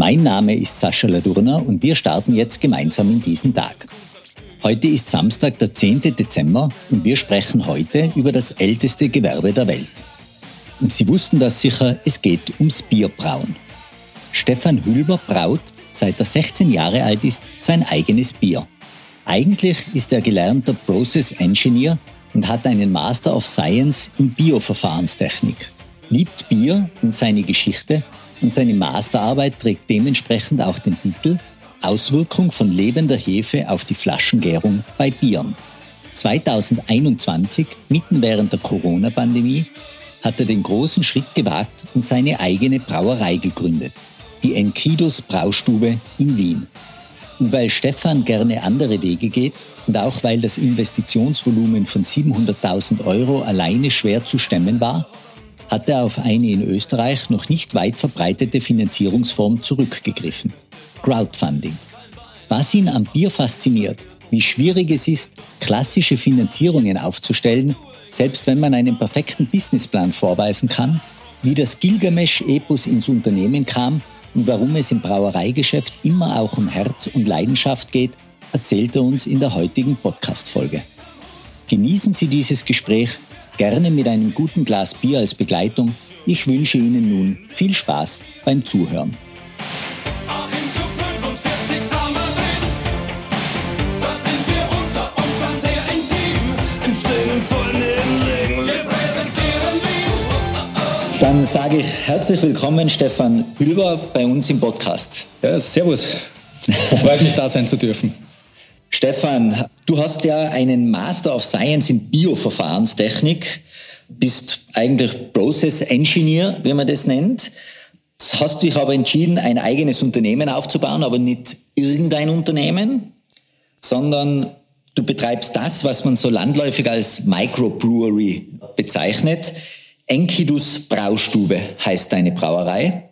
Mein Name ist Sascha Ladurner und wir starten jetzt gemeinsam in diesen Tag. Heute ist Samstag, der 10. Dezember und wir sprechen heute über das älteste Gewerbe der Welt. Und Sie wussten das sicher, es geht ums Bierbrauen. Stefan Hülber braut, seit er 16 Jahre alt ist, sein eigenes Bier. Eigentlich ist er gelernter Process Engineer und hat einen Master of Science in Bioverfahrenstechnik. Liebt Bier und seine Geschichte und seine Masterarbeit trägt dementsprechend auch den Titel Auswirkung von lebender Hefe auf die Flaschengärung bei Bieren. 2021, mitten während der Corona-Pandemie, hat er den großen Schritt gewagt und seine eigene Brauerei gegründet, die Enkidos Braustube in Wien. Und weil Stefan gerne andere Wege geht und auch weil das Investitionsvolumen von 700.000 Euro alleine schwer zu stemmen war, hat er auf eine in Österreich noch nicht weit verbreitete Finanzierungsform zurückgegriffen. Crowdfunding. Was ihn am Bier fasziniert, wie schwierig es ist, klassische Finanzierungen aufzustellen, selbst wenn man einen perfekten Businessplan vorweisen kann, wie das Gilgamesch-Epos ins Unternehmen kam und warum es im Brauereigeschäft immer auch um Herz und Leidenschaft geht, erzählt er uns in der heutigen Podcast-Folge. Genießen Sie dieses Gespräch gerne mit einem guten Glas Bier als Begleitung. Ich wünsche Ihnen nun viel Spaß beim Zuhören. Dann sage ich herzlich willkommen, Stefan Hülber, bei uns im Podcast. Ja, servus. Freut mich, da sein zu dürfen. Stefan, du hast ja einen Master of Science in Bioverfahrenstechnik, bist eigentlich Process Engineer, wie man das nennt. Hast dich aber entschieden, ein eigenes Unternehmen aufzubauen, aber nicht irgendein Unternehmen, sondern du betreibst das, was man so landläufig als Microbrewery bezeichnet. Enkidus Braustube heißt deine Brauerei.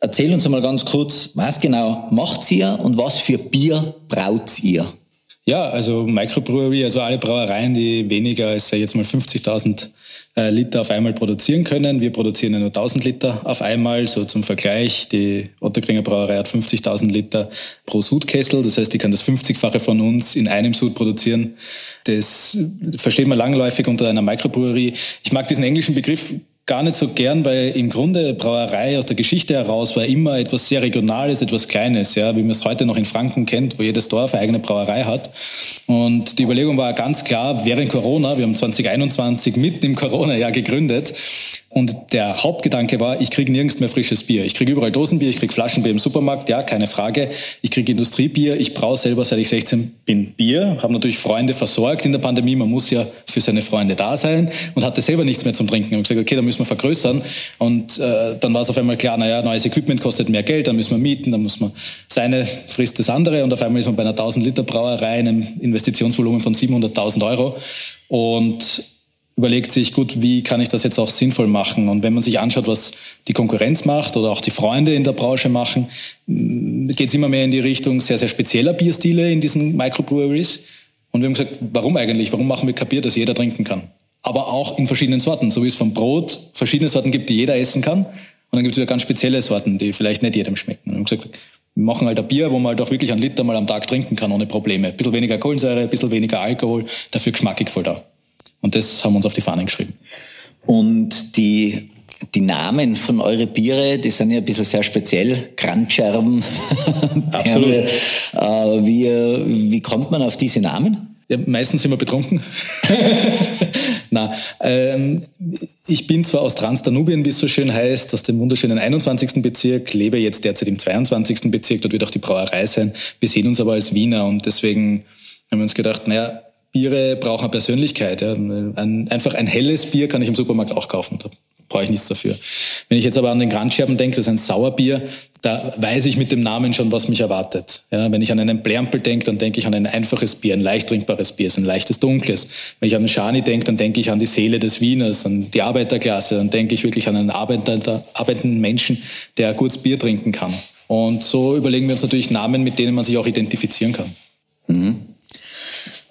Erzähl uns einmal ganz kurz, was genau macht ihr und was für Bier braut ihr? Ja, also Microbrewery, also alle Brauereien, die weniger als jetzt mal 50.000 äh, Liter auf einmal produzieren können. Wir produzieren ja nur 1000 Liter auf einmal, so zum Vergleich. Die Otterkringer Brauerei hat 50.000 Liter pro Sudkessel, das heißt, die kann das 50-fache von uns in einem Sud produzieren. Das versteht man langläufig unter einer Microbrewery. Ich mag diesen englischen Begriff gar nicht so gern, weil im Grunde Brauerei aus der Geschichte heraus war immer etwas sehr Regionales, etwas Kleines, ja, wie man es heute noch in Franken kennt, wo jedes Dorf eine eigene Brauerei hat. Und die Überlegung war ganz klar, während Corona, wir haben 2021 mitten im Corona-Jahr gegründet, und der Hauptgedanke war, ich kriege nirgends mehr frisches Bier. Ich kriege überall Dosenbier, ich kriege Flaschenbier im Supermarkt, ja, keine Frage. Ich kriege Industriebier, ich brauche selber, seit ich 16 bin, Bier. Habe natürlich Freunde versorgt in der Pandemie, man muss ja für seine Freunde da sein und hatte selber nichts mehr zum Trinken. Und gesagt, okay, da müssen wir vergrößern. Und äh, dann war es auf einmal klar, naja, neues Equipment kostet mehr Geld, dann müssen wir mieten, dann muss man seine frisst das andere. Und auf einmal ist man bei einer 1000 Liter Brauerei, einem Investitionsvolumen von 700.000 Euro. Und überlegt sich, gut, wie kann ich das jetzt auch sinnvoll machen? Und wenn man sich anschaut, was die Konkurrenz macht oder auch die Freunde in der Branche machen, mm, geht es immer mehr in die Richtung sehr, sehr spezieller Bierstile in diesen Microbreweries. Und wir haben gesagt, warum eigentlich? Warum machen wir kein Bier, das jeder trinken kann? Aber auch in verschiedenen Sorten, so wie es vom Brot verschiedene Sorten gibt, die jeder essen kann. Und dann gibt es wieder ganz spezielle Sorten, die vielleicht nicht jedem schmecken. Und wir haben gesagt, wir machen halt ein Bier, wo man halt auch wirklich einen Liter mal am Tag trinken kann, ohne Probleme. Ein bisschen weniger Kohlensäure, ein bisschen weniger Alkohol, dafür geschmackig voll da. Und das haben wir uns auf die Fahnen geschrieben. Und die, die Namen von eure Biere, die sind ja ein bisschen sehr speziell. Grandscherben. Absolut. äh, wie, wie kommt man auf diese Namen? Ja, meistens sind wir betrunken. Na, ähm, ich bin zwar aus Transdanubien, wie es so schön heißt, aus dem wunderschönen 21. Bezirk, lebe jetzt derzeit im 22. Bezirk, dort wird auch die Brauerei sein. Wir sehen uns aber als Wiener und deswegen haben wir uns gedacht, naja, Biere brauchen eine Persönlichkeit. Ja. Ein, einfach ein helles Bier kann ich im Supermarkt auch kaufen. Da brauche ich nichts dafür. Wenn ich jetzt aber an den Grandscherben denke, das ist ein Sauerbier, da weiß ich mit dem Namen schon, was mich erwartet. Ja, wenn ich an einen Blärmpel denke, dann denke ich an ein einfaches Bier, ein leicht trinkbares Bier, ein leichtes Dunkles. Wenn ich an einen Schani denke, dann denke ich an die Seele des Wieners, an die Arbeiterklasse, dann denke ich wirklich an einen Arbeiter, arbeitenden Menschen, der kurz Bier trinken kann. Und so überlegen wir uns natürlich Namen, mit denen man sich auch identifizieren kann. Mhm.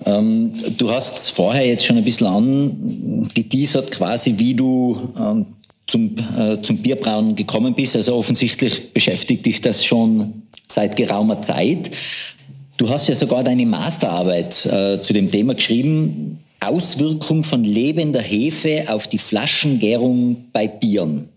Ähm, du hast vorher jetzt schon ein bisschen angeteasert, quasi wie du ähm, zum, äh, zum Bierbrauen gekommen bist. Also offensichtlich beschäftigt dich das schon seit geraumer Zeit. Du hast ja sogar deine Masterarbeit äh, zu dem Thema geschrieben, Auswirkung von lebender Hefe auf die Flaschengärung bei Bieren.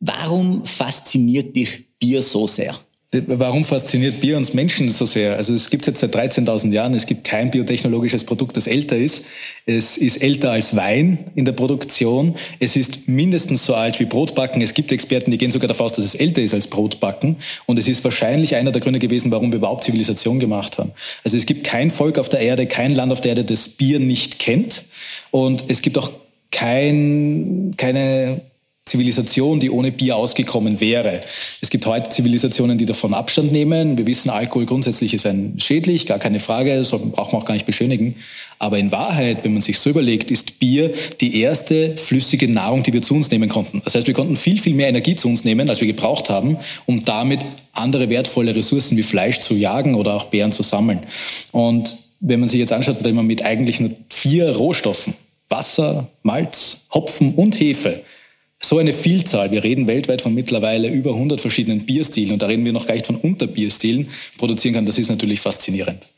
Warum fasziniert dich Bier so sehr? Warum fasziniert Bier uns Menschen so sehr? Also es gibt jetzt seit 13.000 Jahren, es gibt kein biotechnologisches Produkt, das älter ist. Es ist älter als Wein in der Produktion. Es ist mindestens so alt wie Brotbacken. Es gibt Experten, die gehen sogar davon aus, dass es älter ist als Brotbacken. Und es ist wahrscheinlich einer der Gründe gewesen, warum wir überhaupt Zivilisation gemacht haben. Also es gibt kein Volk auf der Erde, kein Land auf der Erde, das Bier nicht kennt. Und es gibt auch kein, keine Zivilisation, die ohne Bier ausgekommen wäre. Es gibt heute Zivilisationen, die davon Abstand nehmen. Wir wissen, Alkohol grundsätzlich ist ein schädlich, gar keine Frage, das braucht man auch gar nicht beschönigen. Aber in Wahrheit, wenn man sich so überlegt, ist Bier die erste flüssige Nahrung, die wir zu uns nehmen konnten. Das heißt, wir konnten viel, viel mehr Energie zu uns nehmen, als wir gebraucht haben, um damit andere wertvolle Ressourcen wie Fleisch zu jagen oder auch Beeren zu sammeln. Und wenn man sich jetzt anschaut, da man mit eigentlich nur vier Rohstoffen, Wasser, Malz, Hopfen und Hefe, so eine Vielzahl, wir reden weltweit von mittlerweile über 100 verschiedenen Bierstilen. Und da reden wir noch gar nicht von Unterbierstilen, produzieren kann, das ist natürlich faszinierend.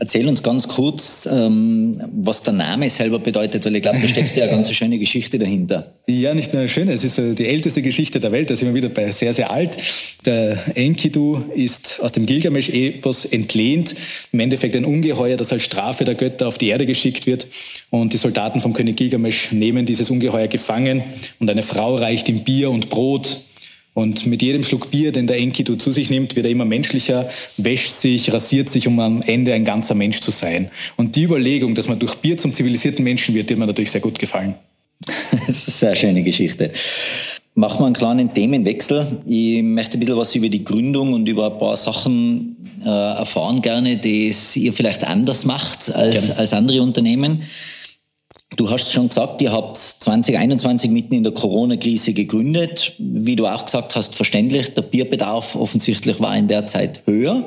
Erzähl uns ganz kurz, ähm, was der Name selber bedeutet, weil ich glaube, da steckt ja eine ganz schöne Geschichte dahinter. Ja, nicht nur eine schöne, es ist die älteste Geschichte der Welt, da sind wir wieder bei sehr, sehr alt. Der Enkidu ist aus dem Gilgamesch-Epos entlehnt, im Endeffekt ein Ungeheuer, das als Strafe der Götter auf die Erde geschickt wird und die Soldaten vom König Gilgamesch nehmen dieses Ungeheuer gefangen und eine Frau reicht ihm Bier und Brot und mit jedem Schluck Bier, den der Enkidu zu sich nimmt, wird er immer menschlicher, wäscht sich, rasiert sich, um am Ende ein ganzer Mensch zu sein. Und die Überlegung, dass man durch Bier zum zivilisierten Menschen wird, die hat mir natürlich sehr gut gefallen. das ist eine sehr schöne Geschichte. Machen wir einen kleinen Themenwechsel. Ich möchte ein bisschen was über die Gründung und über ein paar Sachen äh, erfahren gerne, die ihr vielleicht anders macht als, als andere Unternehmen. Du hast schon gesagt, ihr habt 2021 mitten in der Corona-Krise gegründet. Wie du auch gesagt hast, verständlich, der Bierbedarf offensichtlich war in der Zeit höher.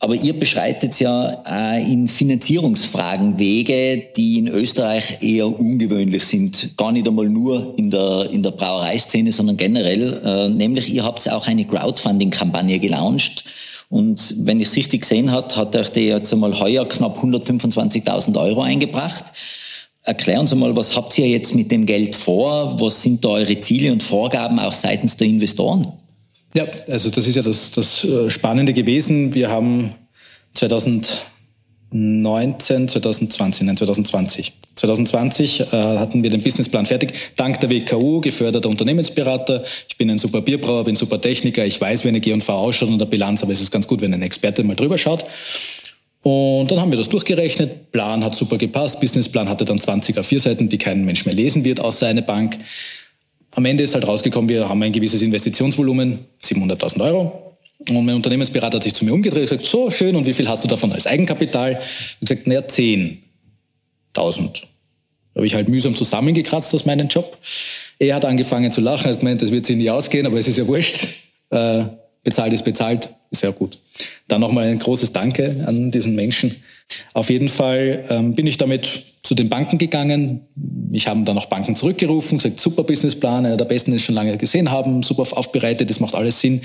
Aber ihr beschreitet ja äh, in Finanzierungsfragen Wege, die in Österreich eher ungewöhnlich sind. Gar nicht einmal nur in der, in der Brauereiszene, sondern generell. Äh, nämlich ihr habt auch eine Crowdfunding-Kampagne gelauncht. Und wenn ich es richtig gesehen habe, hat euch die jetzt einmal heuer knapp 125.000 Euro eingebracht. Erklär uns einmal, was habt ihr jetzt mit dem Geld vor? Was sind da eure Ziele und Vorgaben auch seitens der Investoren? Ja, also das ist ja das, das äh, Spannende gewesen. Wir haben 2019, 2020, nein 2020. 2020 äh, hatten wir den Businessplan fertig, dank der WKU, geförderter Unternehmensberater. Ich bin ein super Bierbrauer, bin super Techniker, ich weiß, wie eine G&V ausschaut und der Bilanz, aber es ist ganz gut, wenn ein Experte mal drüber schaut. Und dann haben wir das durchgerechnet. Plan hat super gepasst. Businessplan hatte dann 20 A4-Seiten, die kein Mensch mehr lesen wird, außer eine Bank. Am Ende ist halt rausgekommen, wir haben ein gewisses Investitionsvolumen, 700.000 Euro. Und mein Unternehmensberater hat sich zu mir umgedreht und gesagt, so schön, und wie viel hast du davon als Eigenkapital? Ich gesagt, naja, 10.000. Da habe ich halt mühsam zusammengekratzt aus meinem Job. Er hat angefangen zu lachen, hat gemeint, das wird sich nie ausgehen, aber es ist ja wurscht. Äh, bezahlt ist bezahlt, ja gut. Dann nochmal ein großes Danke an diesen Menschen. Auf jeden Fall ähm, bin ich damit zu den Banken gegangen. Ich habe dann auch Banken zurückgerufen, gesagt, super Businessplan, einer der besten, den wir schon lange gesehen haben, super aufbereitet, das macht alles Sinn.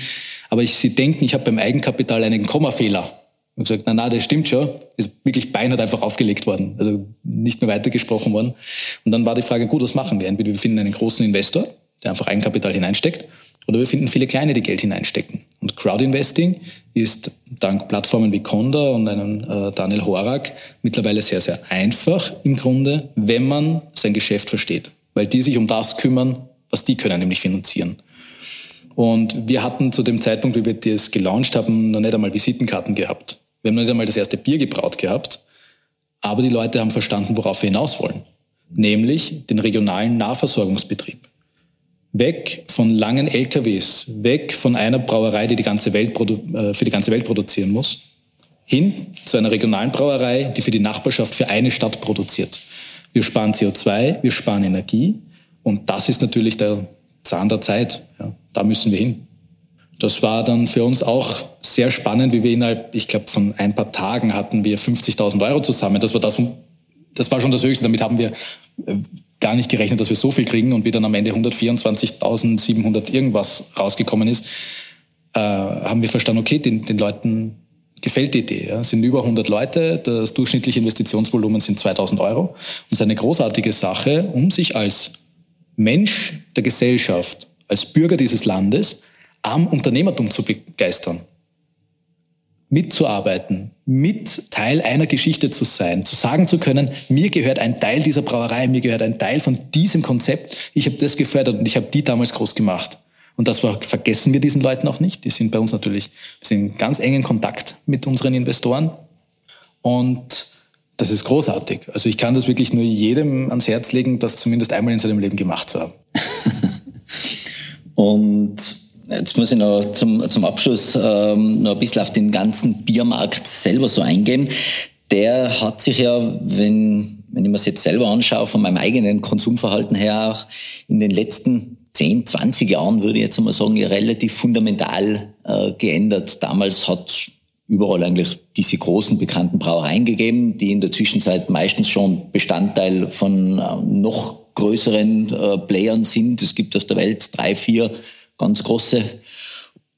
Aber ich, Sie denken, ich habe beim Eigenkapital einen Kommafehler. Ich habe gesagt, na, na, das stimmt schon. Ist wirklich beinhart einfach aufgelegt worden. Also nicht mehr weitergesprochen worden. Und dann war die Frage, gut, was machen wir? Entweder wir finden einen großen Investor, der einfach Eigenkapital hineinsteckt, oder wir finden viele kleine, die Geld hineinstecken. Und Crowdinvesting ist dank Plattformen wie Conda und einem äh, Daniel Horak mittlerweile sehr, sehr einfach im Grunde, wenn man sein Geschäft versteht. Weil die sich um das kümmern, was die können, nämlich finanzieren. Und wir hatten zu dem Zeitpunkt, wie wir das gelauncht haben, noch nicht einmal Visitenkarten gehabt. Wir haben noch nicht einmal das erste Bier gebraut gehabt. Aber die Leute haben verstanden, worauf wir hinaus wollen. Nämlich den regionalen Nahversorgungsbetrieb. Weg von langen LKWs, weg von einer Brauerei, die, die ganze Welt äh, für die ganze Welt produzieren muss, hin zu einer regionalen Brauerei, die für die Nachbarschaft, für eine Stadt produziert. Wir sparen CO2, wir sparen Energie und das ist natürlich der Zahn der Zeit. Ja, da müssen wir hin. Das war dann für uns auch sehr spannend, wie wir innerhalb, ich glaube, von ein paar Tagen hatten wir 50.000 Euro zusammen. Das war das, das war schon das Höchste. Damit haben wir äh, gar nicht gerechnet, dass wir so viel kriegen und wie dann am Ende 124.700 irgendwas rausgekommen ist, äh, haben wir verstanden, okay, den, den Leuten gefällt die Idee. Ja. Es sind über 100 Leute, das durchschnittliche Investitionsvolumen sind 2000 Euro und es ist eine großartige Sache, um sich als Mensch der Gesellschaft, als Bürger dieses Landes am Unternehmertum zu begeistern. Mitzuarbeiten, mit Teil einer Geschichte zu sein, zu sagen zu können, mir gehört ein Teil dieser Brauerei, mir gehört ein Teil von diesem Konzept, ich habe das gefördert und ich habe die damals groß gemacht. Und das vergessen wir diesen Leuten auch nicht. Die sind bei uns natürlich, wir sind in ganz engen Kontakt mit unseren Investoren. Und das ist großartig. Also ich kann das wirklich nur jedem ans Herz legen, das zumindest einmal in seinem Leben gemacht zu haben. Und jetzt muss ich noch zum, zum Abschluss ähm, noch ein bisschen auf den ganzen Biermarkt selber so eingehen. Der hat sich ja, wenn, wenn ich mir das jetzt selber anschaue, von meinem eigenen Konsumverhalten her auch in den letzten 10, 20 Jahren, würde ich jetzt mal sagen, relativ fundamental äh, geändert. Damals hat überall eigentlich diese großen bekannten Brauereien gegeben, die in der Zwischenzeit meistens schon Bestandteil von äh, noch größeren äh, Playern sind. Es gibt auf der Welt drei, vier ganz große.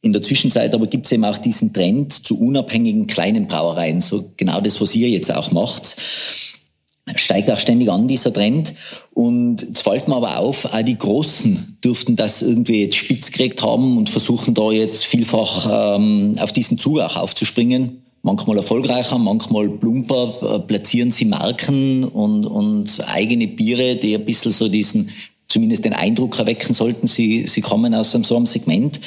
In der Zwischenzeit aber gibt es eben auch diesen Trend zu unabhängigen kleinen Brauereien. So genau das, was ihr jetzt auch macht steigt auch ständig an, dieser Trend. Und jetzt fällt mir aber auf, auch die Großen dürften das irgendwie jetzt spitz gekriegt haben und versuchen da jetzt vielfach ähm, auf diesen Zug auch aufzuspringen. Manchmal erfolgreicher, manchmal plumper, äh, platzieren sie Marken und, und eigene Biere, die ein bisschen so diesen, zumindest den Eindruck erwecken sollten, sie, sie kommen aus so einem Segment.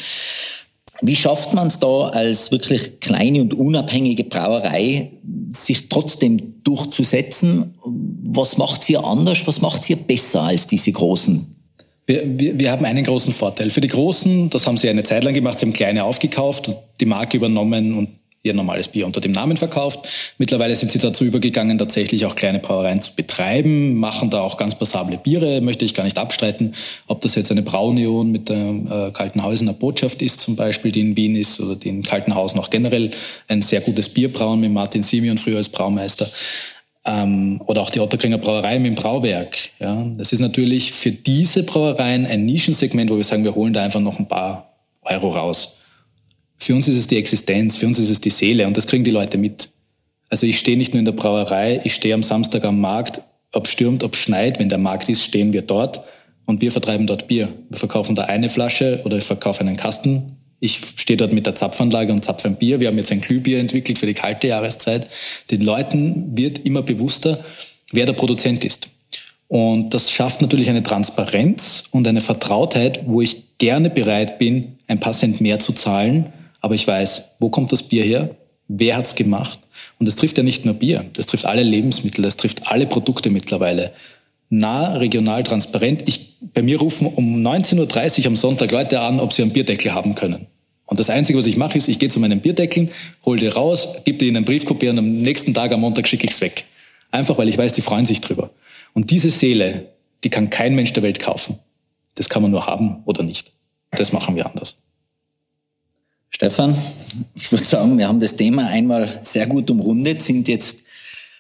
Wie schafft man es da als wirklich kleine und unabhängige Brauerei, sich trotzdem durchzusetzen? Was macht sie anders? Was macht sie besser als diese großen? Wir, wir, wir haben einen großen Vorteil. Für die Großen, das haben sie eine Zeit lang gemacht, sie haben kleine aufgekauft die Marke übernommen und ihr normales Bier unter dem Namen verkauft. Mittlerweile sind sie dazu übergegangen, tatsächlich auch kleine Brauereien zu betreiben, machen da auch ganz passable Biere, möchte ich gar nicht abstreiten. Ob das jetzt eine Braunion mit der äh, Kaltenhausener Botschaft ist zum Beispiel, die in Wien ist, oder die in Kaltenhausen auch generell ein sehr gutes Bier brauen mit Martin Simeon früher als Braumeister. Ähm, oder auch die Otterkringer Brauerei mit dem Brauwerk. Ja. Das ist natürlich für diese Brauereien ein Nischensegment, wo wir sagen, wir holen da einfach noch ein paar Euro raus. Für uns ist es die Existenz, für uns ist es die Seele und das kriegen die Leute mit. Also ich stehe nicht nur in der Brauerei, ich stehe am Samstag am Markt, ob stürmt, ob schneit, wenn der Markt ist, stehen wir dort und wir vertreiben dort Bier. Wir verkaufen da eine Flasche oder ich verkaufe einen Kasten. Ich stehe dort mit der Zapfanlage und zapfe ein Bier. Wir haben jetzt ein Glühbier entwickelt für die kalte Jahreszeit. Den Leuten wird immer bewusster, wer der Produzent ist. Und das schafft natürlich eine Transparenz und eine Vertrautheit, wo ich gerne bereit bin, ein paar Cent mehr zu zahlen, aber ich weiß, wo kommt das Bier her? Wer hat's gemacht? Und das trifft ja nicht nur Bier, das trifft alle Lebensmittel, das trifft alle Produkte mittlerweile. Nah, regional, transparent. Ich, bei mir rufen um 19.30 Uhr am Sonntag Leute an, ob sie einen Bierdeckel haben können. Und das Einzige, was ich mache, ist, ich gehe zu meinen Bierdeckeln, hole die raus, gebe in einen Briefkopie und am nächsten Tag, am Montag, schicke ich's weg. Einfach, weil ich weiß, die freuen sich drüber. Und diese Seele, die kann kein Mensch der Welt kaufen. Das kann man nur haben oder nicht. Das machen wir anders. Stefan, ich würde sagen, wir haben das Thema einmal sehr gut umrundet, sind jetzt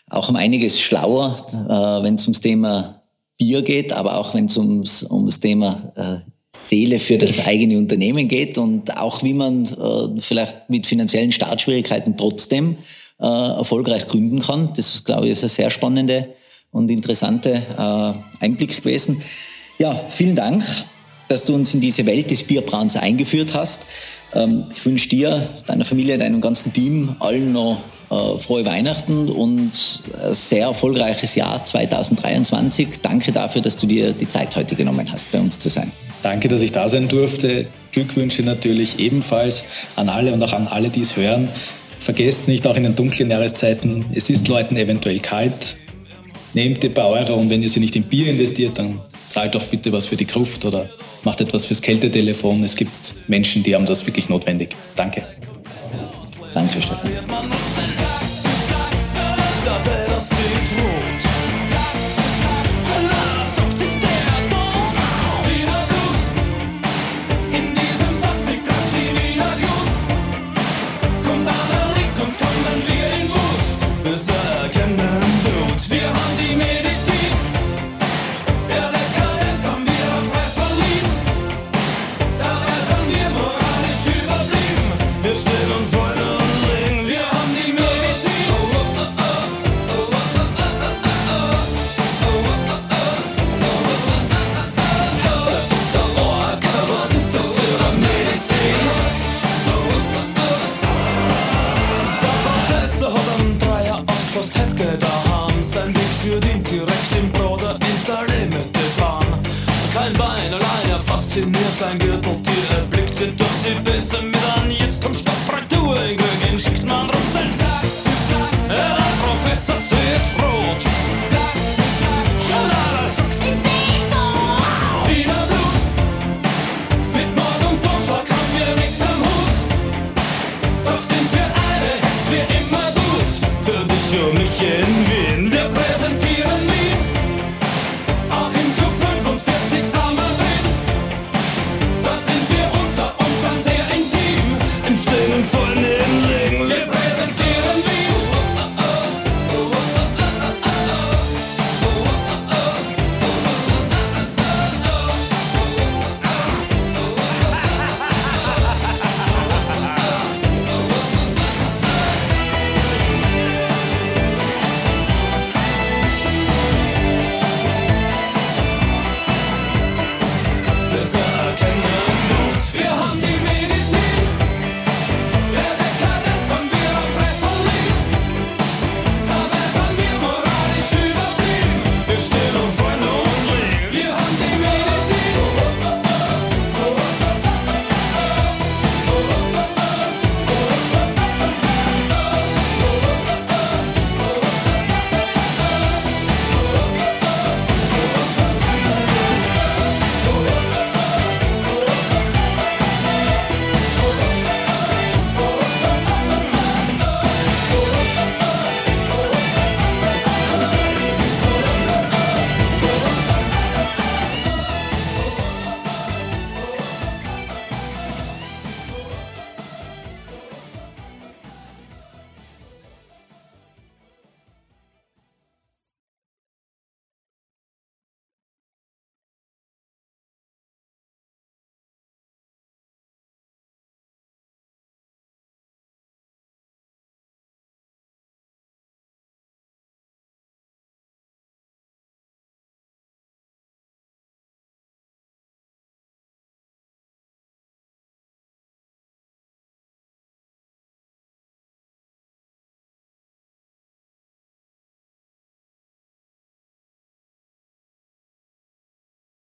auch um einiges schlauer, äh, wenn es ums Thema Bier geht, aber auch wenn es ums, ums Thema äh, Seele für das eigene Unternehmen geht und auch wie man äh, vielleicht mit finanziellen Startschwierigkeiten trotzdem äh, erfolgreich gründen kann. Das ist, glaube ich, ist eine sehr spannende und interessante äh, Einblick gewesen. Ja, vielen Dank, dass du uns in diese Welt des Bierbrauens eingeführt hast. Ähm, ich wünsche dir, deiner Familie, deinem ganzen Team, allen noch äh, frohe Weihnachten und ein sehr erfolgreiches Jahr 2023. Danke dafür, dass du dir die Zeit heute genommen hast, bei uns zu sein. Danke, dass ich da sein durfte. Glückwünsche natürlich ebenfalls an alle und auch an alle, die es hören. Vergesst nicht, auch in den dunklen Jahreszeiten, es ist Leuten eventuell kalt. Nehmt die paar Euro und wenn ihr sie nicht in Bier investiert, dann zahlt doch bitte was für die Gruft oder macht etwas fürs Kältetelefon. Es gibt Menschen, die haben das wirklich notwendig. Danke. Danke, Stefan.